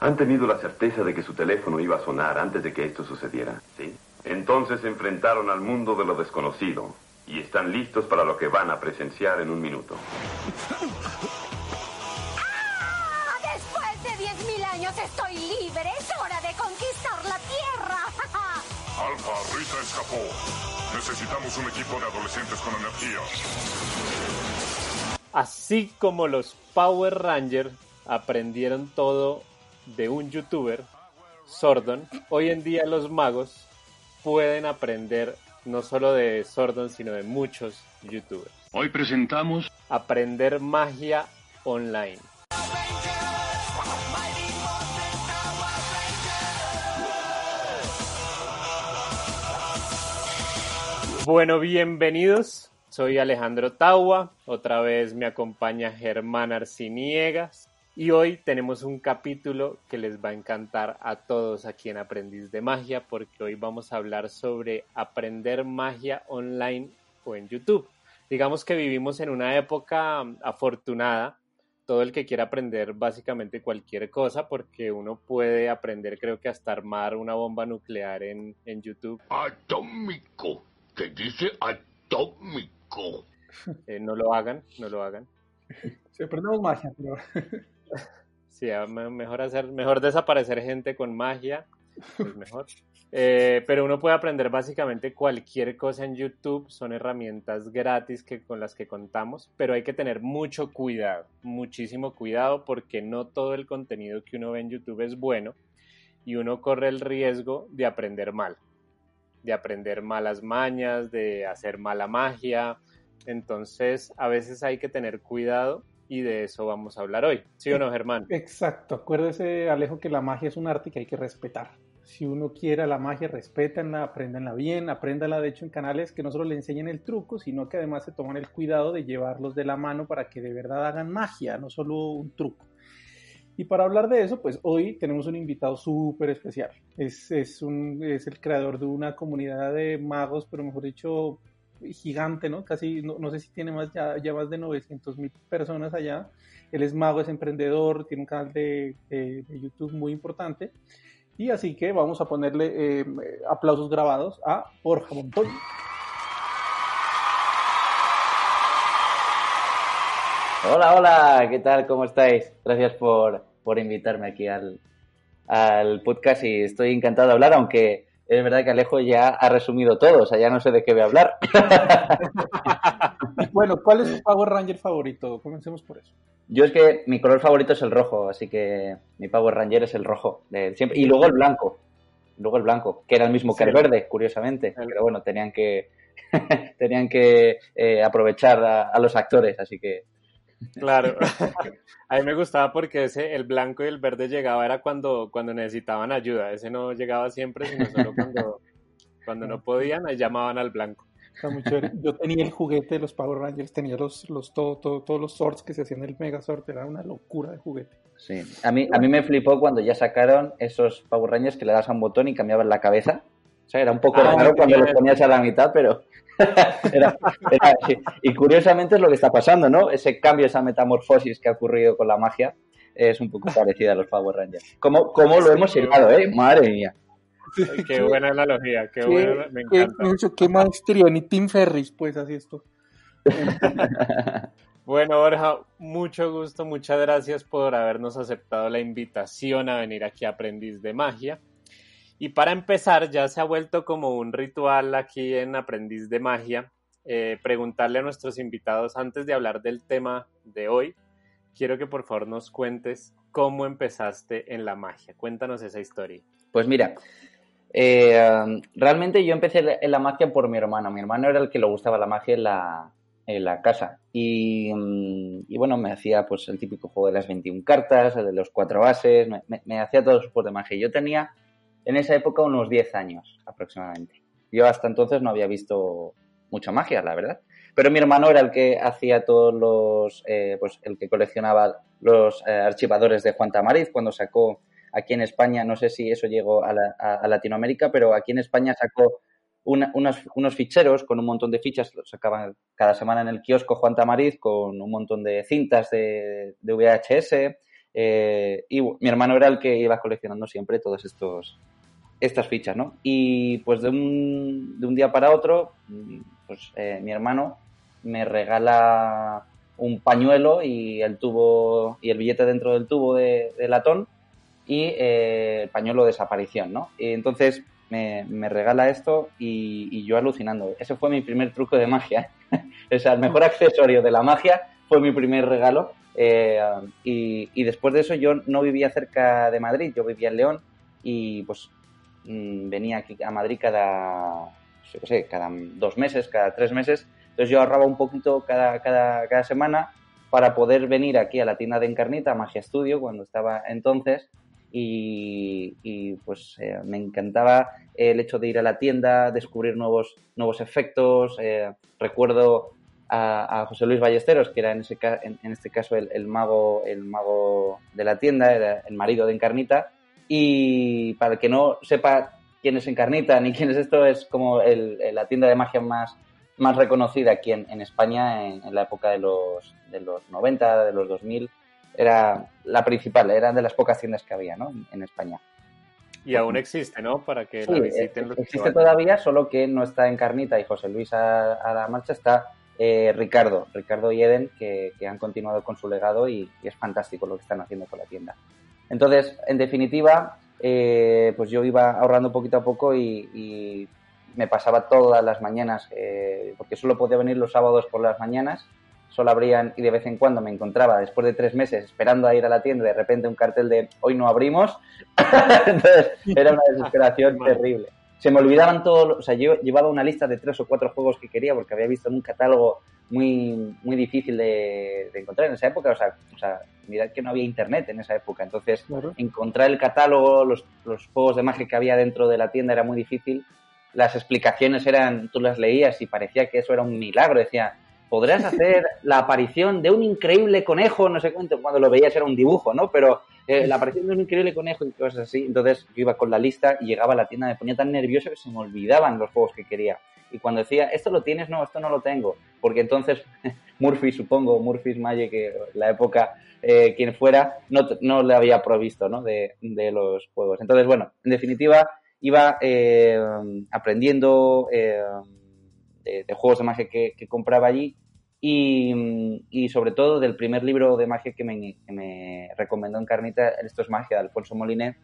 Han tenido la certeza de que su teléfono iba a sonar antes de que esto sucediera, ¿sí? Entonces se enfrentaron al mundo de lo desconocido y están listos para lo que van a presenciar en un minuto. ¡Ah! Después de 10.000 años estoy libre. Es hora de conquistar la Tierra. Alfa, Rita escapó. Necesitamos un equipo de adolescentes con energía. Así como los Power Rangers aprendieron todo de un youtuber, Sordon, hoy en día los magos pueden aprender no solo de Sordon, sino de muchos youtubers. Hoy presentamos Aprender magia online. Bueno, bienvenidos. Soy Alejandro Taua. Otra vez me acompaña Germán Arciniegas. Y hoy tenemos un capítulo que les va a encantar a todos aquí en Aprendiz de Magia, porque hoy vamos a hablar sobre aprender magia online o en YouTube. Digamos que vivimos en una época afortunada, todo el que quiera aprender básicamente cualquier cosa, porque uno puede aprender, creo que hasta armar una bomba nuclear en, en YouTube. atómico. ¿Qué dice atómico? Eh, no lo hagan, no lo hagan. Sí, aprendemos magia, pero Sí, mejor hacer, mejor desaparecer gente con magia, es mejor. Eh, pero uno puede aprender básicamente cualquier cosa en YouTube, son herramientas gratis que, con las que contamos, pero hay que tener mucho cuidado, muchísimo cuidado, porque no todo el contenido que uno ve en YouTube es bueno y uno corre el riesgo de aprender mal, de aprender malas mañas, de hacer mala magia. Entonces, a veces hay que tener cuidado y de eso vamos a hablar hoy. ¿Sí o no, Germán? exacto. Acuérdese, Alejo, que la magia es un arte que hay que respetar. Si uno quiere la magia, respétenla, apréndanla bien, apréndala de hecho en canales que no solo le enseñen el truco, sino que además se toman el cuidado de llevarlos de la mano para que de verdad hagan magia, no solo un truco. Y para hablar de eso, pues hoy tenemos un invitado súper especial. Es, es, un, es el creador de una comunidad de magos, pero mejor dicho, gigante, ¿no? Casi, no, sé si tiene más, ya, ya más de 900 mil personas allá. Él es mago, es emprendedor, tiene un canal de, de- de YouTube muy importante. Y así que vamos a ponerle eh, aplausos grabados a Borja Montoya. Hola, hola, ¿qué tal? ¿Cómo estáis? Gracias por, por invitarme aquí al, al podcast y estoy encantado de hablar, aunque es verdad que Alejo ya ha resumido todo, o sea, ya no sé de qué voy a hablar. Bueno, ¿cuál es tu Power Ranger favorito? Comencemos por eso. Yo es que mi color favorito es el rojo, así que mi Power Ranger es el rojo, de siempre. Y luego el blanco, luego el blanco, que era el mismo que el verde, curiosamente, pero bueno, tenían que tenían que eh, aprovechar a, a los actores, así que Claro. A mí me gustaba porque ese, el blanco y el verde llegaba era cuando, cuando necesitaban ayuda. Ese no llegaba siempre, sino solo cuando, cuando no podían, ahí llamaban al blanco. Yo tenía el juguete de los Power Rangers, tenía los, los, todo, todo- todos los swords que se hacían en el Megazord, era una locura de juguete. Sí, a mí, a mí me flipó cuando ya sacaron esos Power Rangers que le das a un botón y cambiaban la cabeza. O sea, era un poco Ah, raro cuando los ponías a la mitad, pero era, era así. Y curiosamente es lo que está pasando, ¿no? Ese cambio, esa metamorfosis que ha ocurrido con la magia es un poco parecida a los Power Rangers. ¿Cómo, cómo lo hemos hilado, eh? Madre mía. Qué buena analogía, qué Qué- buena, me qué- encanta. mucho, qué maestría, ni Tim Ferris, pues así esto. Bueno, Borja, mucho gusto, muchas gracias por habernos aceptado la invitación a venir aquí a Aprendiz de Magia. Y para empezar, ya se ha vuelto como un ritual aquí en Aprendiz de Magia, eh, preguntarle a nuestros invitados antes de hablar del tema de hoy, quiero que por favor nos cuentes cómo empezaste en la magia. Cuéntanos esa historia. Pues mira, eh, um, realmente yo empecé en la magia por mi hermano. Mi hermano era el que le gustaba la magia en la, en la casa. Y, y bueno, me hacía pues el típico juego de las 21 cartas, el de los cuatro bases, me, hacía todos los de magia. Yo tenía en esa época unos 10 años aproximadamente. Yo hasta entonces no había visto mucha magia, la verdad. Pero mi hermano era el que hacía todos los, eh, pues el que coleccionaba los eh, archivadores de Juan Tamariz cuando sacó aquí en España, no sé si eso llegó a, la- a- a Latinoamérica, pero aquí en España sacó unos, ficheros con un montón de fichas, los sacaban cada semana en el kiosco Juan Tamariz con un montón de cintas de, de VHS, Eh, y mi hermano era el que iba coleccionando siempre todos estos estas fichas, ¿no? Y pues de un, de un día para otro, pues eh, mi hermano me regala un pañuelo y el tubo y el billete dentro del tubo de, latón y eh, el pañuelo de desaparición, ¿no? Y entonces me, me regala esto y, yo alucinando. Ese fue mi primer truco de magia. o sea, el mejor accesorio de la magia fue mi primer regalo. Eh, y, y, después de eso yo no vivía cerca de Madrid, yo vivía en León y pues mm, venía aquí a Madrid cada, yo qué sé, cada dos meses, cada tres meses. Entonces yo ahorraba un poquito cada, cada, cada semana para poder venir aquí a la tienda de Encarnita, Magia Studio, cuando estaba entonces, y, pues eh, me encantaba el hecho de ir a la tienda, descubrir nuevos, nuevos efectos. Eh, recuerdo a, José Luis Ballesteros, que era en, ese, en, este caso el, mago, el mago de la tienda, era el marido de Encarnita. Y para el que no sepa quién es Encarnita ni quién es esto, es como la tienda de magia más, más reconocida aquí en, España en, la época de los, de los 90, de los 2000 era la principal, era de las pocas tiendas que había ¿no? en España. Y aún existe, ¿no? Para que la visiten los Existe todavía, solo que no está en Carnita y José Luis a, la marcha, está eh, Ricardo, Ricardo y Eden, que, han continuado con su legado y, es fantástico lo que están haciendo con la tienda. Entonces, en definitiva, eh, pues yo iba ahorrando poquito a poco y, me pasaba todas las mañanas, eh, porque solo podía venir los sábados por las mañanas, solo abrían y de vez en cuando me encontraba, después de tres meses, esperando a ir a la tienda, de repente un cartel de hoy no abrimos. Entonces era una desesperación terrible. Se me olvidaban todos, o sea, yo llevaba una lista de tres o cuatro juegos que quería porque había visto en un catálogo muy, muy difícil de, encontrar en esa época. O sea, o sea, mirad que no había internet en esa época. Entonces, encontrar el catálogo, los, los juegos de magia que había dentro de la tienda era muy difícil. Las explicaciones eran, tú las leías y parecía que eso era un milagro. Decía, podrás hacer la aparición de un increíble conejo, no sé cuánto, cuando lo veías era un dibujo, ¿no? Pero eh, la aparición de un increíble conejo y cosas así. Entonces yo iba con la lista y llegaba a la tienda, me ponía tan nervioso que se me olvidaban los juegos que quería. Y cuando decía, esto lo tienes, no, esto no lo tengo. Porque entonces Murphy, supongo, Murphy's Magic, que la época, eh, quien fuera, no, no le había provisto, ¿no? De, de, los juegos. Entonces, bueno, en definitiva, iba eh, aprendiendo de, juegos de magia que, compraba allí y, sobre todo del primer libro de magia que me, que me recomendó Encarnita, Esto es magia, de Alfonso Moliné,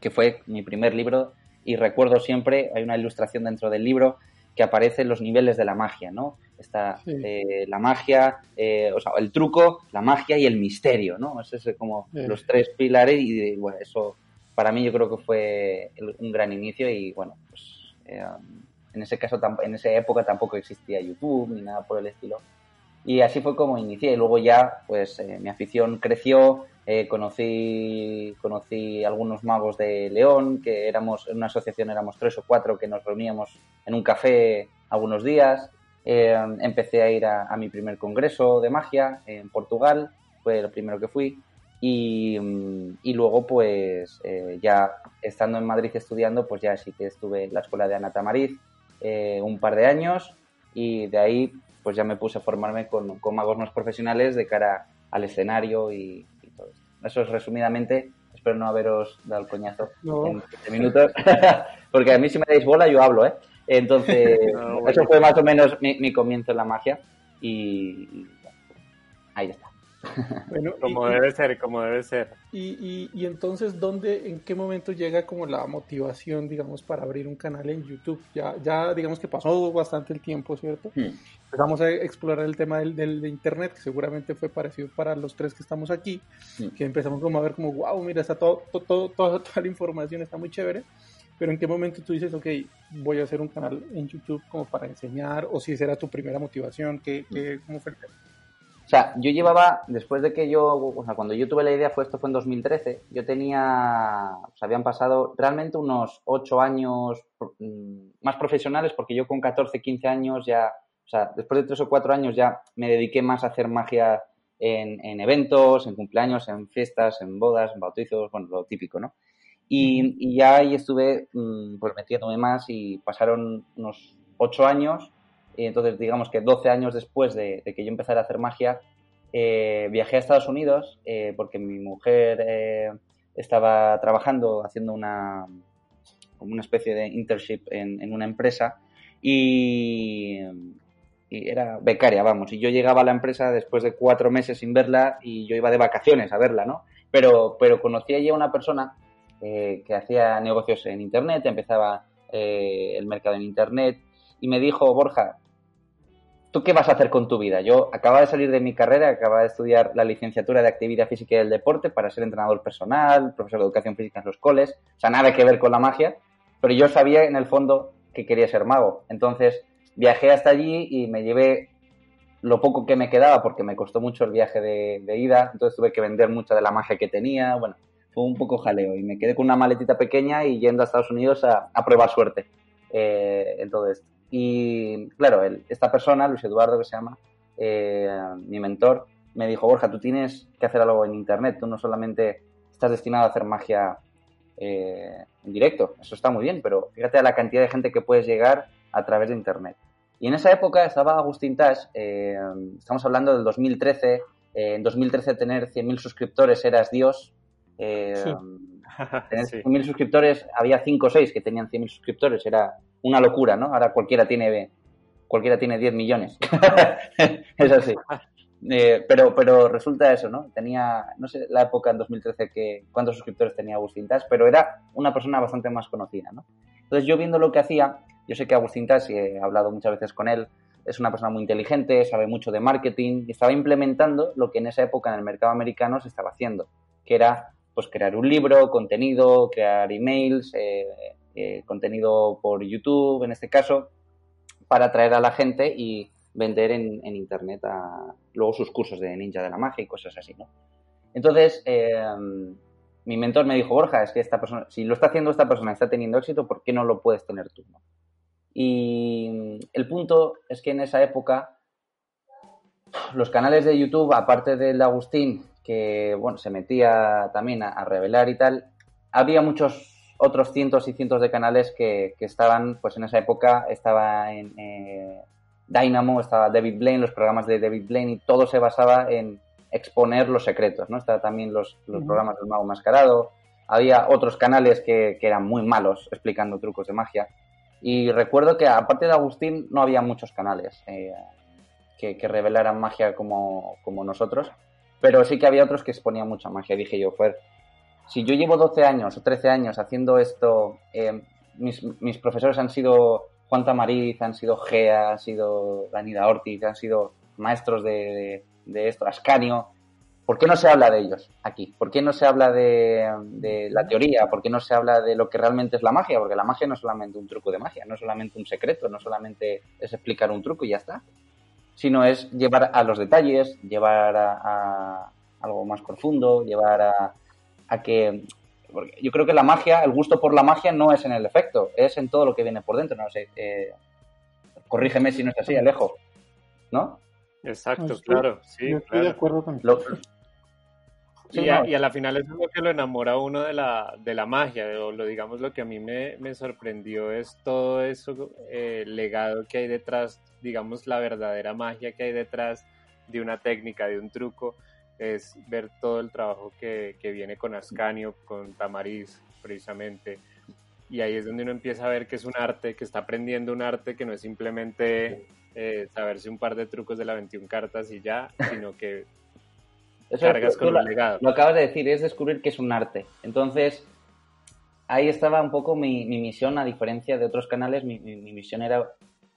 que fue mi primer libro y recuerdo siempre, hay una ilustración dentro del libro que aparecen los niveles de la magia, ¿no? Está eh, la magia, eh, o sea, el truco, la magia y el misterio, ¿no? Esos son como los tres pilares y bueno, eso para mí yo creo que fue un gran inicio y bueno, pues eh, en ese caso, en esa época tampoco existía YouTube ni nada por el estilo. Y así fue como inicié. Y luego ya, pues, eh, mi afición creció. Eh, conocí, conocí algunos magos de León, que éramos, en una asociación éramos tres o cuatro que nos reuníamos en un café algunos días. Eh, empecé a ir a, mi primer congreso de magia en Portugal, fue el primero que fui. Y, y luego, pues, ya estando en Madrid estudiando, pues ya sí que estuve en la escuela de Ana Tamariz, eh, un par de años y de ahí pues ya me puse a formarme con, magos más profesionales de cara al escenario y. Eso es resumidamente, espero no haberos dado el coñazo en 7 minutos, porque a mí si me dais bola yo hablo, ¿eh? Entonces, eso fue más o menos mi, comienzo en la magia y ahí está. Bueno, como debe ser, como debe ser. Y, y, entonces, ¿dónde, en qué momento llega como la motivación, digamos, para abrir un canal en YouTube? Ya, ya digamos que pasó bastante el tiempo, ¿cierto? Hmm. Empezamos a explorar el tema del, del, de Internet, que seguramente fue parecido para los tres que estamos aquí, hmm. que empezamos como a ver como, wow, mira, está todo, todo, toda la información está muy chévere. Pero en qué momento tú dices, ok, voy a hacer un canal en YouTube como para enseñar, o si esa era tu primera motivación, ¿qué, qué, ¿cómo fue el tema? O sea, yo llevaba, después de que yo, o sea, cuando yo tuve la idea, fue esto fue en 2013, yo tenía, o sea, habían pasado realmente unos ocho años mm, más profesionales, porque yo con 14, 15 años ya, o sea, después de tres o cuatro años ya me dediqué más a hacer magia en, eventos, en cumpleaños, en fiestas, en bodas, en bautizos, bueno, lo típico, ¿no? Y, ya ahí estuve mm, pues metiéndome más y pasaron unos ocho años y entonces, digamos que 12 años después de, que yo empezara a hacer magia, eh, viajé a Estados Unidos eh, porque mi mujer eh, estaba trabajando haciendo una como una especie de internship en, una empresa y, era becaria, vamos. Y yo llegaba a la empresa después de cuatro meses sin verla y yo iba de vacaciones a verla, ¿no? Pero, pero conocí allí a una persona que hacía negocios en Internet, empezaba el mercado en Internet y me dijo, Borja, ¿tú qué vas a hacer con tu vida? Yo acababa de salir de mi carrera, acababa de estudiar la licenciatura de Actividad Física y del Deporte para ser entrenador personal, profesor de Educación Física en los coles, o sea, nada que ver con la magia, pero yo sabía en el fondo que quería ser mago. Entonces viajé hasta allí y me llevé lo poco que me quedaba porque me costó mucho el viaje de, ida, entonces tuve que vender mucha de la magia que tenía, bueno, fue un poco jaleo y me quedé con una maletita pequeña y yendo a Estados Unidos a, a probar suerte eh, en todo esto. Y claro, el, esta persona, Luis Eduardo que se llama, eh, mi mentor, me dijo, Borja, tú tienes que hacer algo en Internet, tú no solamente estás destinado a hacer magia eh, en directo, eso está muy bien, pero fíjate a la cantidad de gente que puedes llegar a través de Internet. Y en esa época estaba Agustín Tash, eh, estamos hablando del 2013, eh, en 2013 tener 100.000 suscriptores eras Dios, eh, Sí. tener Sí. 100.000 suscriptores, había 5 o 6 que tenían 100.000 suscriptores, era una locura, ¿no? Ahora cualquiera tiene, cualquiera tiene 10 millones. es así. Eh, pero, pero resulta eso, ¿no? Tenía, no sé, la época en 2013 que cuántos suscriptores tenía Agustín Tash, pero era una persona bastante más conocida, ¿no? Entonces yo viendo lo que hacía, yo sé que Agustín Tash, y he hablado muchas veces con él, es una persona muy inteligente, sabe mucho de marketing y estaba implementando lo que en esa época en el mercado americano se estaba haciendo, que era pues crear un libro, contenido, crear emails, eh, eh, contenido por YouTube en este caso, para atraer a la gente y vender en, internet a, luego sus cursos de ninja de la magia y cosas así, ¿no? Entonces, eh, mi mentor me dijo, Borja, es que esta persona, si lo está haciendo esta persona está teniendo éxito, ¿por qué no lo puedes tener tú? no? Y el punto es que en esa época los canales de YouTube, aparte del de Agustín, que bueno, se metía también a, a revelar y tal, había muchos otros cientos y cientos de canales que, que estaban, pues en esa época estaba en eh, Dynamo, estaba David Blaine, los programas de David Blaine y todo se basaba en exponer los secretos, ¿no? Estaba también los, los Ujú. programas del mago mascarado, había otros canales que, que eran muy malos explicando trucos de magia. Y recuerdo que aparte de Agustín no había muchos canales eh, que, que revelaran magia como, como nosotros, pero sí que había otros que exponían mucha magia. Dije yo, Fer, si yo llevo 12 años o 13 años haciendo esto, eh, mis, profesores han sido Juan Tamariz, han sido Gea, han sido Danida Ortiz, han sido maestros de, esto, Ascanio. ¿Por qué no se habla de ellos aquí? ¿Por qué no se habla de, de la teoría? ¿Por qué no se habla de lo que realmente es la magia? Porque la magia no es solamente un truco de magia, no es solamente un secreto, no solamente es explicar un truco y ya está, sino es llevar a los detalles, llevar a, a algo más profundo, llevar a, a que porque yo creo que la magia, el gusto por la magia no es en el efecto, es en todo lo que viene por dentro. No sé, eh, corrígeme si no es así, Alejo, ¿no? Exacto, No, estoy- claro, sí, Yo estoy de acuerdo con Lo- Sí, Y a, no, y a la final es lo que lo enamora a uno de la, de la magia, o lo digamos lo que a mí me, me sorprendió es todo eso eh, legado que hay detrás, digamos la verdadera magia que hay detrás de una técnica, de un truco, es ver todo el trabajo que, que viene con Ascanio, con Tamariz, precisamente. Y ahí es donde uno empieza a ver que es un arte, que está aprendiendo un arte que no es simplemente eh, saberse un par de trucos de la 21 cartas y ya, sino que eso cargas con lo, un legado. lo acabas de decir, es descubrir que es un arte. Entonces, ahí estaba un poco mi, mi misión, a diferencia de otros canales, mi, mi- mi misión era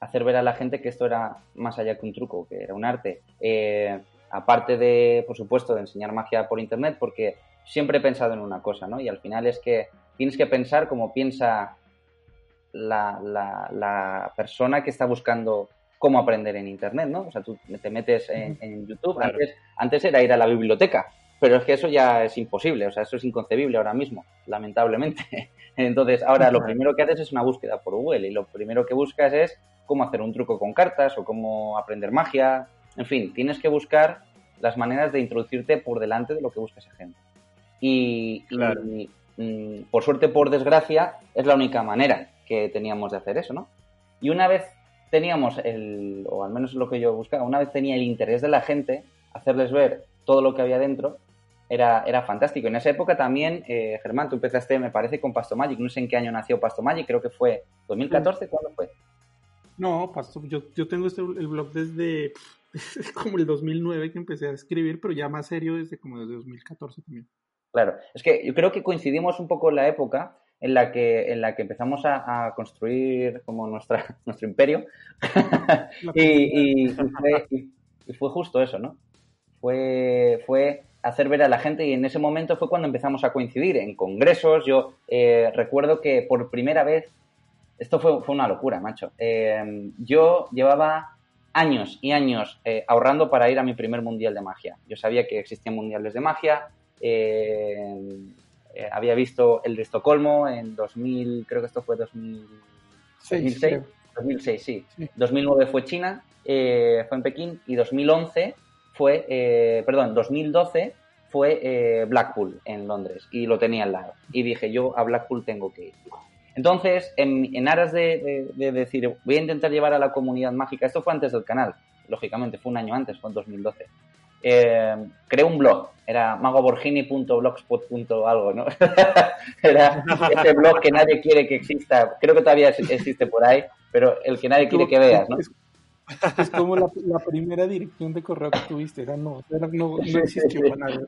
hacer ver a la gente que esto era más allá que un truco, que era un arte. Eh, aparte de, por supuesto, de enseñar magia por internet, porque siempre he pensado en una cosa, ¿no? Y al final es que tienes que pensar como piensa la, la- la persona que está buscando cómo aprender en internet, ¿no? O sea, tú te metes en, en YouTube, Claro. antes, antes era ir a la biblioteca, pero es que eso ya es imposible, o sea, eso es inconcebible ahora mismo, lamentablemente. Entonces, ahora lo primero que haces es una búsqueda por Google y lo primero que buscas es cómo hacer un truco con cartas o cómo aprender magia. En fin, tienes que buscar las maneras de introducirte por delante de lo que busca esa gente. Y, mm, por suerte, por desgracia, es la única manera que teníamos de hacer eso, ¿no? Y una vez teníamos el, o al menos lo que yo buscaba, una vez tenía el interés de la gente, hacerles ver todo lo que había dentro era, era fantástico. En esa época también, eh, Germán, tú empezaste, me parece, con Pasto Magic. No sé en qué año nació Pasto Magic, creo que fue 2014, ¿cuándo fue? No, Pasto, yo, yo tengo este, el blog desde como el 2009 que empecé a escribir, pero ya más serio desde como desde 2014 también. Claro, es que yo creo que coincidimos un poco en la época en la que, en la que empezamos a, construir como nuestra, nuestro imperio y, fue, y, fue, justo eso, ¿no? Fue, fue hacer ver a la gente y en ese momento fue cuando empezamos a coincidir en congresos. Yo eh, recuerdo que por primera vez, esto fue, fue una locura, macho, eh, yo llevaba años y años eh, ahorrando para ir a mi primer mundial de magia. Yo sabía que existían mundiales de magia, había visto el de Estocolmo en 2000, creo que esto fue 2006. 2006, sí. 2009 fue China, fue en Pekín y 2011 fue, eh, perdón, 2012 fue eh, Blackpool en Londres y lo tenía al lado. Y dije, yo a Blackpool tengo que ir. Entonces, en, aras de, decir, voy a intentar llevar a la comunidad mágica, esto fue antes del canal, lógicamente, fue un año antes, fue en 2012. Eh, creé un blog, era magoborgini.blogspot.algo, ¿no? era ese blog que nadie quiere que exista, creo que todavía existe por ahí, pero el que nadie quiere que veas, ¿no? Es como la, primera dirección de correo que tuviste, era no, era, no, no existió nada.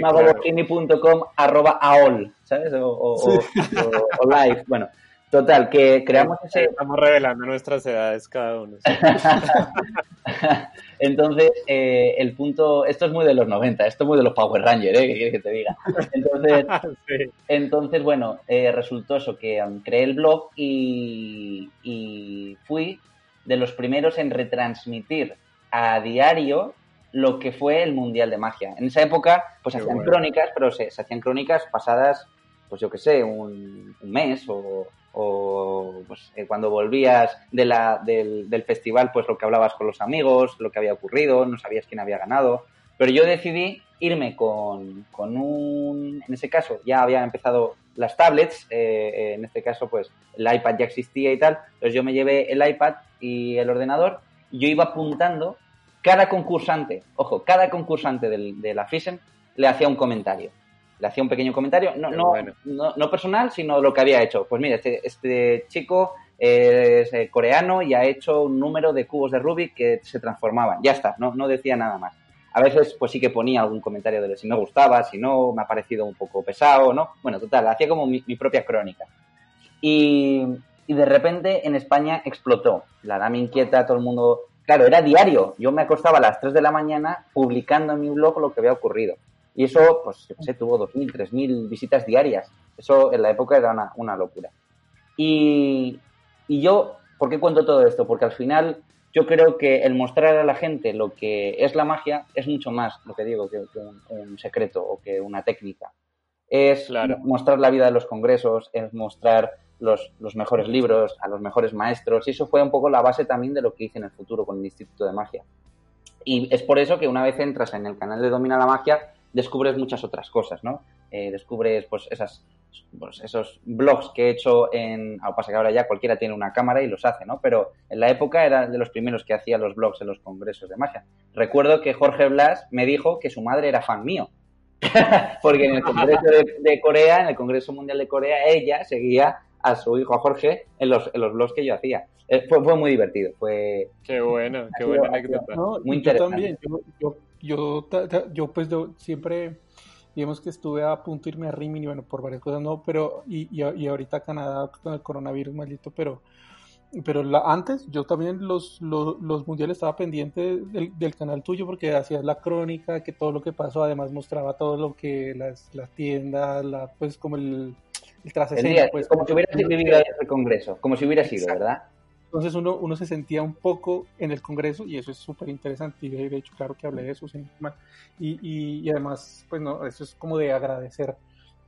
Magobotini.com arroba aol, ¿sabes? O, o, o, live, bueno. Total, que creamos ese... Estamos revelando nuestras edades cada uno. Entonces, eh, el punto... Esto es muy de los 90, esto es muy de los Power Rangers, ¿eh? ¿Qué quieres que te diga? Entonces, entonces bueno, eh, resultó eso, que um, creé el blog y, y fui de los primeros en retransmitir a diario lo que fue el Mundial de Magia. En esa época, pues se hacían crónicas, pero se, hacían crónicas pasadas, pues yo qué sé, un, mes o, pues, eh, cuando volvías de la, del, del, festival, pues lo que hablabas con los amigos, lo que había ocurrido, no sabías quién había ganado. Pero yo decidí irme con, con un, en ese caso ya había empezado las tablets, eh, eh, en este caso pues el iPad ya existía y tal, entonces yo me llevé el iPad y el ordenador y yo iba apuntando cada concursante, ojo, cada concursante de la FISEM le hacía un comentario. Le hacía un pequeño comentario, no, no, no, personal, sino lo que había hecho. Pues mira, este, este chico es eh, coreano y ha hecho un número de cubos de Rubik que se transformaban. Ya está, no, no decía nada más. A veces, pues sí que ponía algún comentario de si me gustaba, si no, me ha parecido un poco pesado, ¿no? Bueno, total, hacía como mi, propia crónica. Y, de repente en España explotó. La dama inquieta, todo el mundo. Claro, era diario. Yo me acostaba a las 3 de la mañana publicando en mi blog lo que había ocurrido. Y eso, pues, yo sé, tuvo 2.000, 3.000 visitas diarias. Eso en la época era una, una locura. Y, y yo, ¿por qué cuento todo esto? Porque al final yo creo que el mostrar a la gente lo que es la magia es mucho más, lo que digo, que, un, secreto o que una técnica. Es mostrar la vida de los congresos, es mostrar los, mejores libros, a los mejores maestros, y eso fue un poco la base también de lo que hice en el futuro con el Instituto de Magia. Y es por eso que una vez entras en el canal de Domina la Magia, descubres muchas otras cosas, ¿no? Eh, descubres pues esas pues, esos blogs que he hecho en... Ahora pasa que ahora ya cualquiera tiene una cámara y los hace, ¿no? Pero en la época era de los primeros que hacía los blogs en los congresos de magia. Recuerdo que Jorge Blas me dijo que su madre era fan mío. Porque en el Congreso de, Corea, en el Congreso Mundial de Corea, ella seguía a su hijo, a Jorge, en los, en los blogs que yo hacía. Eh, fue, fue muy divertido. Fue, qué bueno, qué buena anécdota. muy interesante. Yo también, yo, yo, yo, pues siempre digamos que estuve a punto de irme a Rimini, bueno, por varias cosas no, pero, y, y, ahorita Canadá con el coronavirus maldito, pero, pero la, antes yo también los, los, los mundiales estaba pendiente del, del, canal tuyo porque hacías la crónica, que todo lo que pasó, además mostraba todo lo que las, las tiendas, la, pues como el, el pues, como si hubiera vivido el congreso, como si hubiera sido, ¿verdad? Entonces uno, uno se sentía un poco en el Congreso y eso es súper interesante y de, hecho claro que hablé de eso y, y, y, además pues no, eso es como de agradecer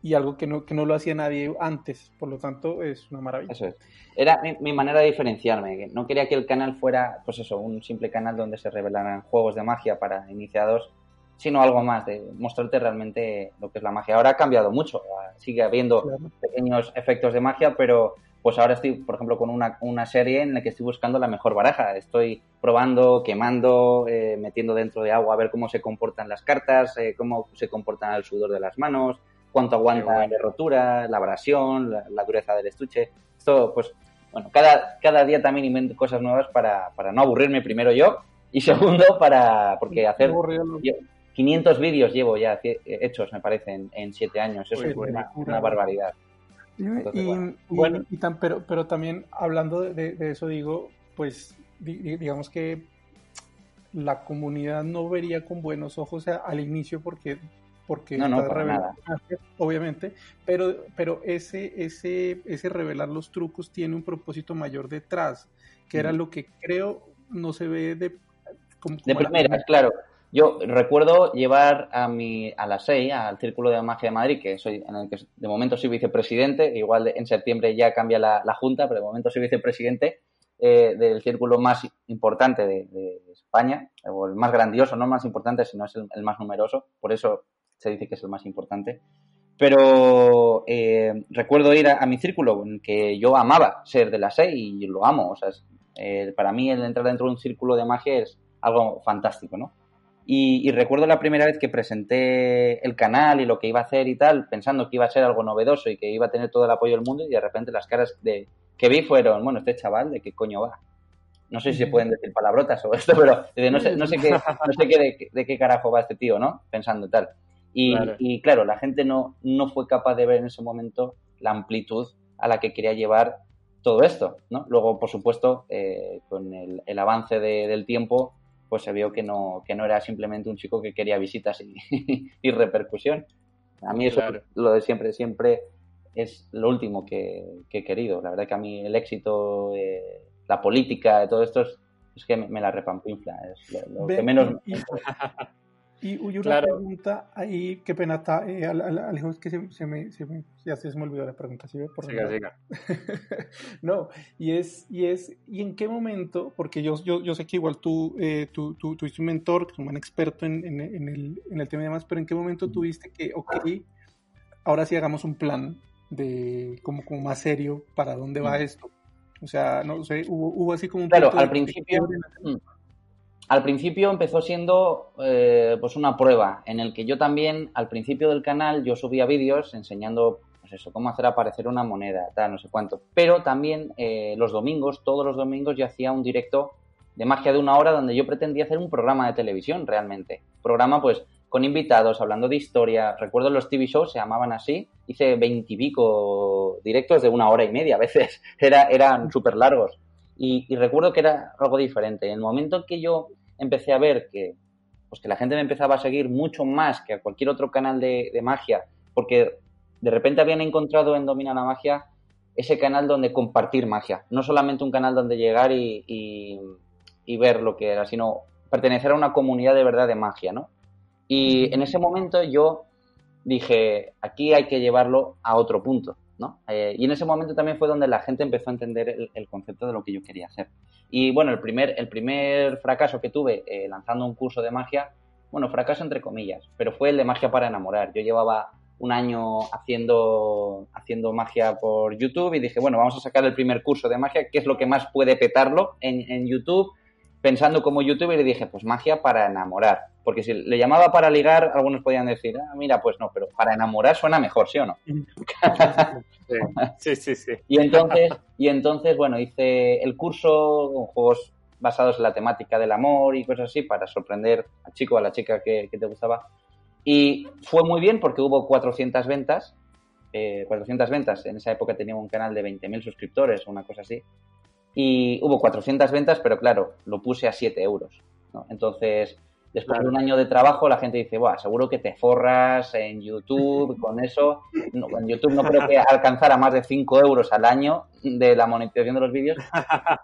y algo que no, que no lo hacía nadie antes, por lo tanto es una maravilla. Eso es. Era mi, manera de diferenciarme, no quería que el canal fuera pues eso, un simple canal donde se revelaran juegos de magia para iniciados, sino algo más, de mostrarte realmente lo que es la magia. Ahora ha cambiado mucho, sigue habiendo pequeños efectos de magia, pero pues ahora estoy, por ejemplo, con una, una, serie en la que estoy buscando la mejor baraja. Estoy probando, quemando, eh, metiendo dentro de agua a ver cómo se comportan las cartas, eh, cómo se comportan el sudor de las manos, cuánto aguanta la rotura, la abrasión, la, dureza del estuche. Esto, pues, bueno, cada, cada día también invento cosas nuevas para, para no aburrirme primero yo y segundo para, porque hacer... 500 vídeos llevo ya hechos, me parece, en, en siete años. Eso es una barbaridad y, bueno. y, tan, pero, pero también hablando de, eso digo, pues digamos que la comunidad no vería con buenos ojos al inicio porque porque no, no, obviamente, pero pero ese ese ese revelar los trucos tiene un propósito mayor detrás, que era lo que creo no se ve de como, de primeras, claro. Yo recuerdo llevar a mi a la SEI, al Círculo de Magia de Madrid, que soy en el que de momento soy vicepresidente, igual en septiembre ya cambia la, junta, pero de momento soy vicepresidente eh, del círculo más importante de, España, o el más grandioso, no el más importante, sino es el, más numeroso, por eso se dice que es el más importante. Pero eh, recuerdo ir a, mi círculo, que yo amaba ser de la SEI y lo amo. O sea, eh, para mí el entrar dentro de un círculo de magia es algo fantástico, ¿no? Y, recuerdo la primera vez que presenté el canal y lo que iba a hacer y tal, pensando que iba a ser algo novedoso y que iba a tener todo el apoyo del mundo y de repente las caras de que vi fueron, bueno, este chaval, ¿de qué coño va? No sé si se pueden decir palabrotas o esto, pero no sé, no sé, qué, no sé qué de, qué carajo va este tío, ¿no? Pensando tal. Y claro. y claro, la gente no, no fue capaz de ver en ese momento la amplitud a la que quería llevar todo esto, ¿no? Luego, por supuesto, eh, con el, el avance del tiempo, pues se vio que no, que no era simplemente un chico que quería visitas y, y repercusión. A mí eso, lo de siempre, siempre es lo último que, he querido. La verdad que a mí el éxito, eh, la política, todo esto es, que me, la repampinfla. Es lo, que menos... Y una pregunta ahí, qué pena está, eh, Alejo, es que se, me, se, me, ya se me olvidó la pregunta, ¿sí? Por siga, siga. no, y es, y es, ¿y en qué momento? Porque yo, yo, yo sé que igual tú, eh, tú, tú, tuviste un mentor, que es un buen experto en, en, en, el, en el tema de demás, pero ¿en qué momento tuviste que, ok, ahora sí hagamos un plan de como, como más serio para dónde va esto? O sea, no sé, hubo, hubo así como un... Claro, al principio al principio empezó siendo eh, pues una prueba en el que yo también al principio del canal yo subía vídeos enseñando pues eso cómo hacer aparecer una moneda tal no sé cuánto. Pero también eh, los domingos todos los domingos yo hacía un directo de magia de una hora donde yo pretendía hacer un programa de televisión realmente. Programa pues con invitados hablando de historia. Recuerdo los TV shows se llamaban así. Hice veintipico directos de una hora y media a veces. Era eran súper largos y, y, recuerdo que era algo diferente. En el momento en que yo empecé a ver que, pues que la gente me empezaba a seguir mucho más que a cualquier otro canal de, magia, porque de repente habían encontrado en Domina la Magia ese canal donde compartir magia, no solamente un canal donde llegar y, y, ver lo que era, sino pertenecer a una comunidad de verdad de magia, ¿no? Y en ese momento yo dije, aquí hay que llevarlo a otro punto, ¿no? Eh, y en ese momento también fue donde la gente empezó a entender el, concepto de lo que yo quería hacer. Y bueno, el primer, el primer fracaso que tuve eh, lanzando un curso de magia, bueno, fracaso entre comillas, pero fue el de magia para enamorar. Yo llevaba un año haciendo, haciendo magia por YouTube y dije, bueno, vamos a sacar el primer curso de magia, ¿qué es lo que más puede petarlo en, en YouTube? Pensando como youtuber y dije, pues magia para enamorar. Porque si le llamaba para ligar, algunos podían decir, ah, mira, pues no, pero para enamorar suena mejor, ¿sí o no? Sí, sí, sí. y, entonces, y entonces, bueno, hice el curso con juegos basados en la temática del amor y cosas así para sorprender al chico o a la chica que, te gustaba. Y fue muy bien porque hubo 400 ventas. 400 eh, ventas. En esa época tenía un canal de 20.000 suscriptores o una cosa así. Y hubo 400 ventas, pero claro, lo puse a 7 euros. ¿no? Entonces, Después de un año de trabajo, la gente dice, Buah, seguro que te forras en YouTube con eso. en YouTube no creo que alcanzara más de 5 euros al año de la monetización de los vídeos.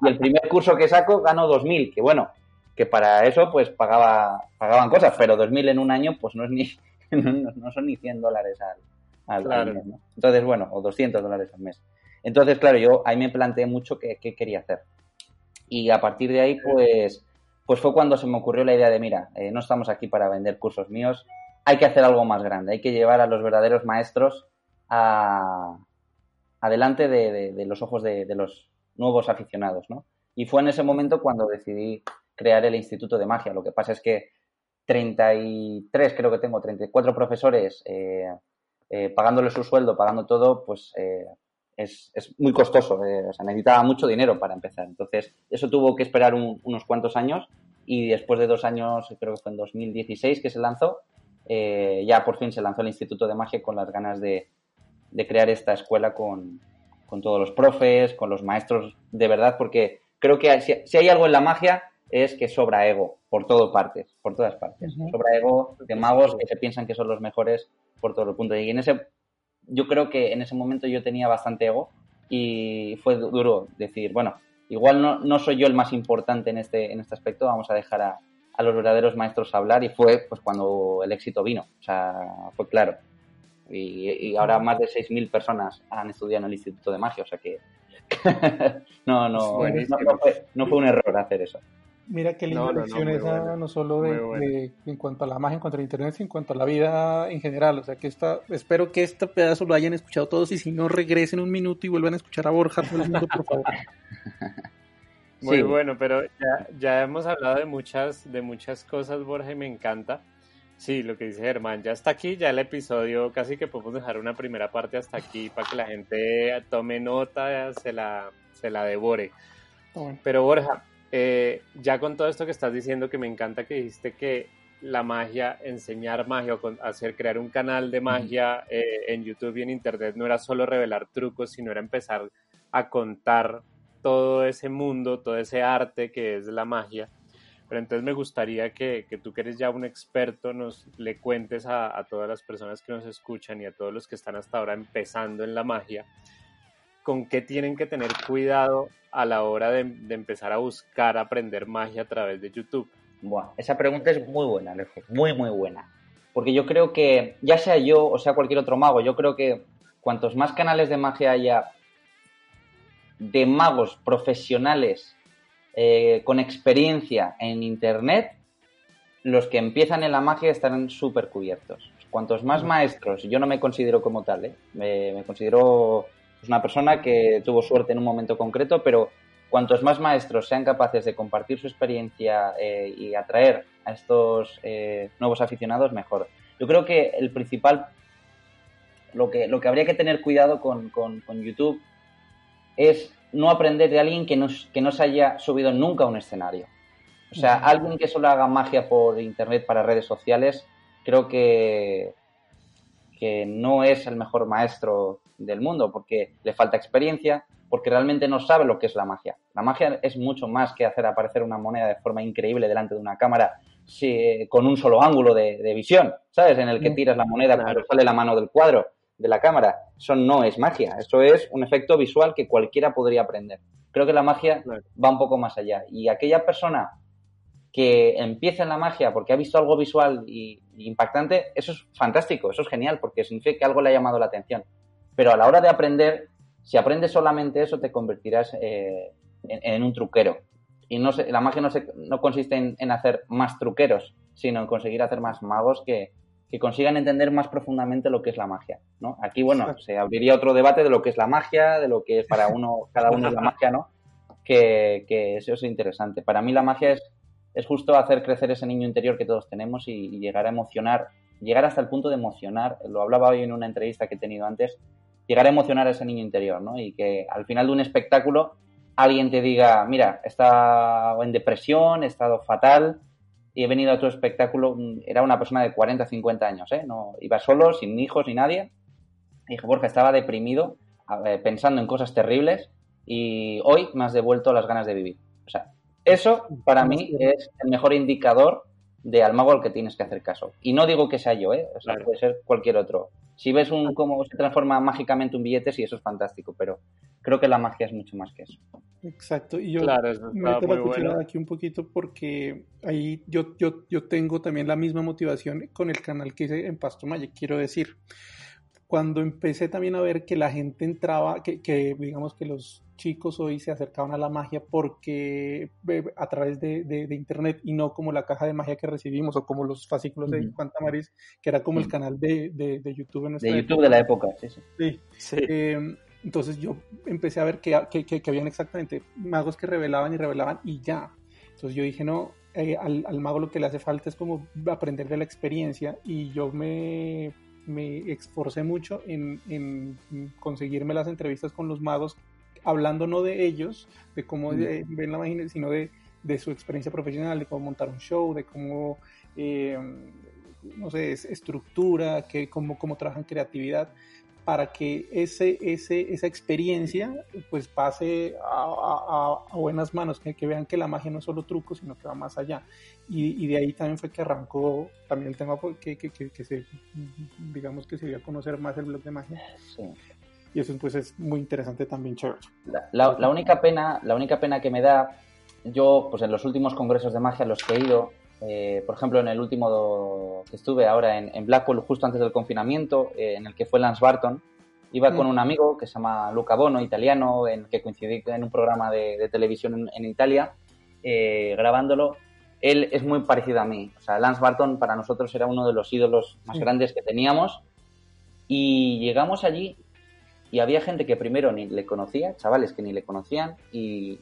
Y el primer curso que saco ganó 2.000, que bueno, que para eso pues pagaba, pagaban cosas, pero 2.000 en un año pues no es ni no, son ni 100 dólares al, mes. Entonces, bueno, o 200 dólares al mes. Entonces, claro, yo ahí me planteé mucho qué, qué quería hacer. Y a partir de ahí, pues pues fue cuando se me ocurrió la idea de, mira, eh, no estamos aquí para vender cursos míos, hay que hacer algo más grande, hay que llevar a los verdaderos maestros a, adelante de, los ojos de, los nuevos aficionados, ¿no? Y fue en ese momento cuando decidí crear el Instituto de Magia. Lo que pasa es que 33, creo que tengo, 34 profesores eh, eh, pagándole su sueldo, pagando todo, pues eh, es, muy costoso. o sea, necesitaba mucho dinero para empezar. Entonces, eso tuvo que esperar unos cuantos años y después de dos años, creo que fue en 2016 que se lanzó, ya por fin se lanzó el Instituto de Magia con las ganas de, de crear esta escuela con, con, todos los profes, con los maestros de verdad, porque creo que si, hay algo en la magia es que sobra ego por todas partes, por todas partes. Sobra ego de magos que se piensan que son los mejores por todos los puntos. Y en ese, yo creo que en ese momento yo tenía bastante ego y fue duro decir, bueno, igual no, no soy yo el más importante en este, en este aspecto, vamos a dejar a, a los verdaderos maestros hablar y fue pues cuando el éxito vino, o sea, fue claro. Y, ahora más de 6.000 personas han estudiado en el Instituto de Magia, o sea que no, no, no, fue, un error hacer eso. Mira qué linda lección esa, no solo de, en cuanto a la magia, en cuanto a internet, sino en cuanto a la vida en general. O sea que esta, espero que este pedazo lo hayan escuchado todos y si no, regresen un minuto y vuelvan a escuchar a Borja todo el mundo, por favor. Muy bueno, pero ya, ya hemos hablado de muchas, de muchas cosas, Borja, y me encanta. Sí, lo que dice Germán, ya está aquí, ya el episodio casi que podemos dejar una primera parte hasta aquí para que la gente tome nota, se la, se la devore. Pero Borja, eh, ya con todo esto que estás diciendo, que me encanta que dijiste que la magia, enseñar magia o hacer, crear un canal de magia eh, en YouTube y en Internet no era solo revelar trucos, sino era empezar a contar todo ese mundo, todo ese arte que es la magia. Pero entonces me gustaría que, que, tú que eres ya un experto nos le cuentes a, todas las personas que nos escuchan y a todos los que están hasta ahora empezando en la magia, con qué tienen que tener cuidado a la hora de, empezar a buscar aprender magia a través de YouTube. Bueno, esa pregunta es muy buena, Alejo, muy, muy buena. Porque yo creo que, ya sea yo o sea cualquier otro mago, yo creo que cuantos más canales de magia haya de magos profesionales eh, con experiencia en Internet, los que empiezan en la magia estarán súper cubiertos. Cuantos más maestros, yo no me considero como tal, ¿eh? me, considero pues, una persona que tuvo suerte en un momento concreto, pero cuantos más maestros sean capaces de compartir su experiencia eh, y atraer a estos nuevos aficionados, mejor. Yo creo que el principal, lo que, lo que habría que tener cuidado con, con YouTube es no aprender de alguien que no, que no se haya subido nunca a un escenario. O sea, alguien que solo haga magia por internet para redes sociales, creo que, que no es el mejor maestro del mundo, porque le falta experiencia, porque realmente no sabe lo que es la magia. La magia es mucho más que hacer aparecer una moneda de forma increíble delante de una cámara con un solo ángulo de, visión, ¿sabes? En el que tiras la moneda cuando sale la mano del cuadro de la cámara. Eso no es magia, eso es un efecto visual que cualquiera podría aprender. Creo que la magia va un poco más allá. Y aquella persona que empieza en la magia porque ha visto algo visual y, impactante, eso es fantástico, eso es genial, porque significa que algo le ha llamado la atención. Pero a la hora de aprender, si aprendes solamente eso, te convertirás eh, en, un truquero. Y no la magia no, no consiste en, en, hacer más truqueros, sino en conseguir hacer más magos que, que consigan entender más profundamente lo que es la magia, ¿no? Aquí, bueno, se abriría otro debate de lo que es la magia, de lo que es para uno, cada uno es la magia, ¿no? Que, que eso es interesante. Para mí la magia es, es justo hacer crecer ese niño interior que todos tenemos y, llegar a emocionar, llegar hasta el punto de emocionar, lo hablaba hoy en una entrevista que he tenido antes, llegar a emocionar a ese niño interior, ¿no? Y que al final de un espectáculo alguien te diga, mira, he estado en depresión, he estado fatal, y he venido a tu espectáculo, mm, era una persona de 40, 50 años, ¿eh? No, iba solo, sin hijos ni nadie. Y dije, Borja, estaba deprimido, pensando en cosas terribles y hoy me has devuelto las ganas de vivir. O sea, eso para mí es el mejor indicador de al mago al que tienes que hacer caso. Y no digo que sea yo, ¿eh? O sea, puede ser cualquier otro. Si ves un cómo se transforma mágicamente un billete, sí, eso es fantástico, pero creo que la magia es mucho más que eso. Exacto, y yo me meto la cuchara aquí un poquito porque ahí yo, yo, yo tengo también la misma motivación con el canal que hice en Pasto Maya, quiero decir. cuando empecé también a ver que la gente entraba, que, que, digamos que los chicos hoy se acercaban a la magia porque a través de, de, internet y no como la caja de magia que recibimos o como los fascículos de Juan Tamariz, que era como el canal de, de, YouTube en De YouTube de la época, sí, sí. sí. Eh, entonces yo empecé a ver que, que, que, habían exactamente magos que revelaban y revelaban y ya. Entonces yo dije, no, eh, al, al, mago lo que le hace falta es como aprender de la experiencia y yo me, me esforcé mucho en, en, conseguirme las entrevistas con los magos, hablando no de ellos, de cómo ven la magia, sino de, de, su experiencia profesional, de cómo montar un show, de cómo, eh, no sé, estructura, que, cómo, cómo trabajan creatividad para que ese, ese, esa experiencia pues pase a, buenas manos, que, que, vean que la magia no es solo truco, sino que va más allá. Y, de ahí también fue que arrancó también el tema pues, que, que, que, se, digamos que se dio a conocer más el blog de magia. Y eso pues es muy interesante también, chévere. La, la, única pena, la única pena que me da, yo pues en los últimos congresos de magia los que he ido, eh, por ejemplo, en el último que estuve ahora en, Blackpool, justo antes del confinamiento, eh, en el que fue Lance Barton, iba con mm. un amigo que se llama Luca Bono, italiano, en que coincidí en un programa de, televisión en, Italia, eh, grabándolo. Él es muy parecido a mí. O sea, Lance Barton para nosotros era uno de los ídolos más grandes que teníamos. Y llegamos allí y había gente que primero ni le conocía, chavales que ni le conocían y,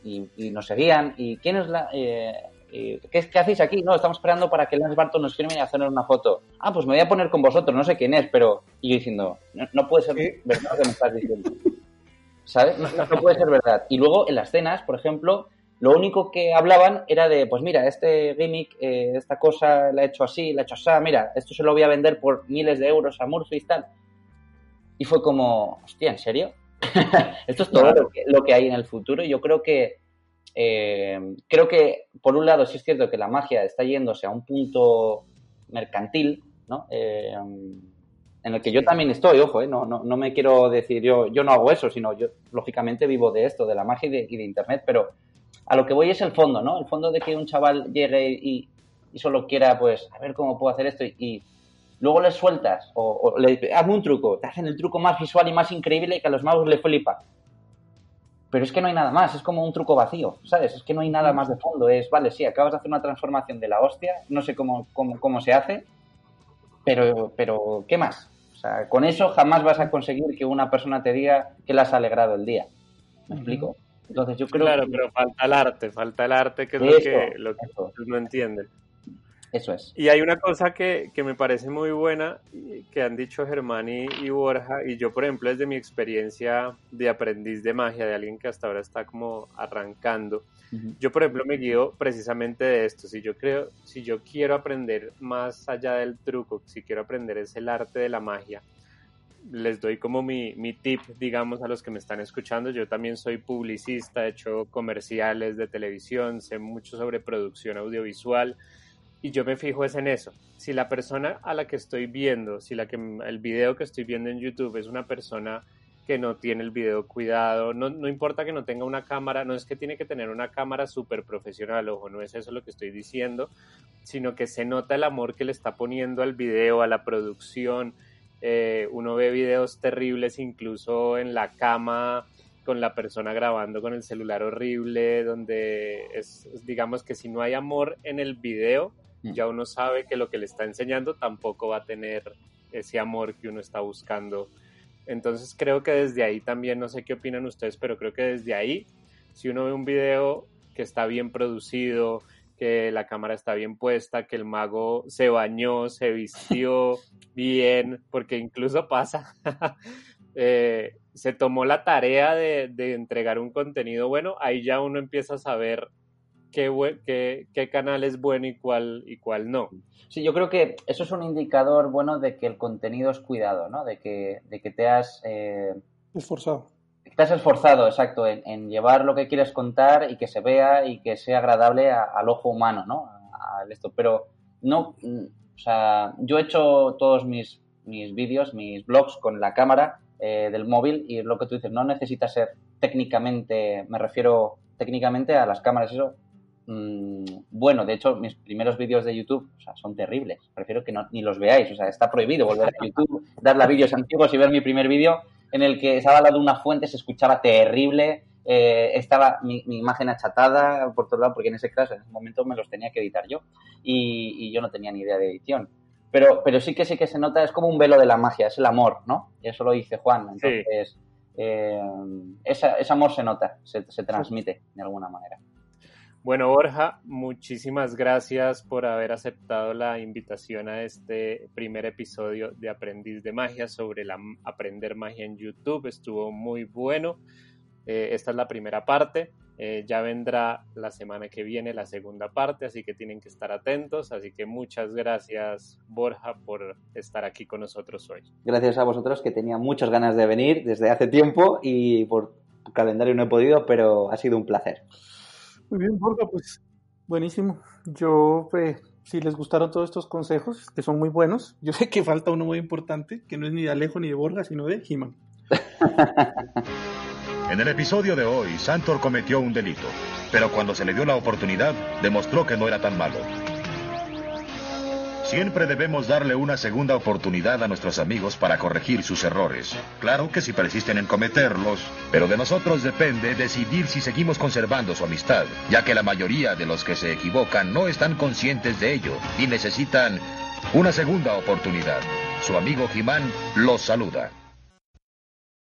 nos seguían. ¿Y quién es la...? ¿qué, ¿qué, hacéis aquí? No, estamos esperando para que Lance Barton nos firme y hacer una foto. Ah, pues me voy a poner con vosotros, no sé quién es, pero... Y yo diciendo, no, puede ser verdad lo que me estás diciendo. ¿Sabes? No, puede ser verdad. Y luego en las cenas, por ejemplo, lo único que hablaban era de, pues mira, este gimmick, eh, esta cosa la he hecho así, la he hecho así, mira, esto se lo voy a vender por miles de euros a Murphy y tal. Y fue como, hostia, ¿en serio? esto es todo lo, que, lo que hay en el futuro y yo creo que eh, creo que, por un lado, sí es cierto que la magia está yéndose a un punto mercantil, ¿no? Eh, en el que yo también estoy, ojo, eh, no, no, no, me quiero decir yo, yo no hago eso, sino yo, lógicamente, vivo de esto, de la magia y de, y de Internet, pero a lo que voy es el fondo, ¿no? El fondo de que un chaval llegue y, y solo quiera, pues, a ver cómo puedo hacer esto y, luego le sueltas o, le dices, hazme un truco, te hacen el truco más visual y más increíble que a los magos le flipa pero es que no hay nada más, es como un truco vacío, ¿sabes? Es que no hay nada más de fondo, es, vale, sí, acabas de hacer una transformación de la hostia, no sé cómo, cómo, cómo se hace, pero, pero, ¿qué más? O sea, con eso jamás vas a conseguir que una persona te diga que le has alegrado el día. ¿Me explico? Entonces yo creo Claro, pero falta el arte, falta el arte que es lo que, lo que no entienden. Eso es. Y hay una cosa que, que me parece muy buena que han dicho Germán y, Borja, y yo, por ejemplo, desde mi experiencia de aprendiz de magia, de alguien que hasta ahora está como arrancando, yo, por ejemplo, me guío precisamente de esto. Si yo creo, si yo quiero aprender más allá del truco, si quiero aprender es el arte de la magia, les doy como mi, mi, tip, digamos, a los que me están escuchando. Yo también soy publicista, he hecho comerciales de televisión, sé mucho sobre producción audiovisual y yo me fijo es en eso. Si la persona a la que estoy viendo, si la que el video que estoy viendo en YouTube es una persona que no tiene el video cuidado, no, no importa que no tenga una cámara, no es que tiene que tener una cámara súper profesional, ojo, no es eso lo que estoy diciendo, sino que se nota el amor que le está poniendo al video, a la producción. Eh, uno ve videos terribles incluso en la cama con la persona grabando con el celular horrible, donde es, digamos que si no hay amor en el video. Ya uno sabe que lo que le está enseñando tampoco va a tener ese amor que uno está buscando. Entonces creo que desde ahí también, no sé qué opinan ustedes, pero creo que desde ahí, si uno ve un video que está bien producido, que la cámara está bien puesta, que el mago se bañó, se vistió bien, porque incluso pasa, eh, se tomó la tarea de, de entregar un contenido bueno, ahí ya uno empieza a saber qué, qué, canal es bueno y cuál, y cuál no. Sí, yo creo que eso es un indicador bueno de que el contenido es cuidado, ¿no? De que, de que te has... Eh, esforzado. Te has esforzado, exacto, en, llevar lo que quieres contar y que se vea y que sea agradable al ojo humano, ¿no? esto. Pero no, o sea, yo he hecho todos mis, mis vídeos, mis blogs con la cámara eh, del móvil y lo que tú dices, no necesita ser técnicamente, me refiero técnicamente a las cámaras, eso mm, bueno. De hecho, mis primeros vídeos de YouTube o sea, son terribles. Prefiero que no, ni los veáis. O sea, está prohibido volver a YouTube, darle a vídeos antiguos y ver mi primer vídeo en el que estaba al lado de una fuente, se escuchaba terrible, eh, estaba mi, imagen achatada por todo lado, porque en ese caso, en ese momento me los tenía que editar yo y, yo no tenía ni idea de edición. Pero, pero sí que sí que se nota, es como un velo de la magia, es el amor, ¿no? Eso lo dice Juan. Entonces, eh, ese amor se nota, se, se transmite de alguna manera. Bueno, Borja, muchísimas gracias por haber aceptado la invitación a este primer episodio de Aprendiz de Magia sobre aprender magia en YouTube. Estuvo muy bueno. Eh, esta es la primera parte. Eh, ya vendrá la semana que viene la segunda parte, así que tienen que estar atentos. Así que muchas gracias, Borja, por estar aquí con nosotros hoy. Gracias a vosotros, que tenía muchas ganas de venir desde hace tiempo y por calendario no he podido, pero ha sido un placer. Muy bien, Borja, pues buenísimo. Yo, pues, si les gustaron todos estos consejos, que son muy buenos, yo sé que falta uno muy importante, que no es ni de Alejo ni de Borja, sino de He-Man. en el episodio de hoy, Santor cometió un delito, pero cuando se le dio la oportunidad, demostró que no era tan malo. Siempre debemos darle una segunda oportunidad a nuestros amigos para corregir sus errores. Claro que si persisten en cometerlos, pero de nosotros depende decidir si seguimos conservando su amistad, ya que la mayoría de los que se equivocan no están conscientes de ello y necesitan una segunda oportunidad. Su amigo Jimán los saluda.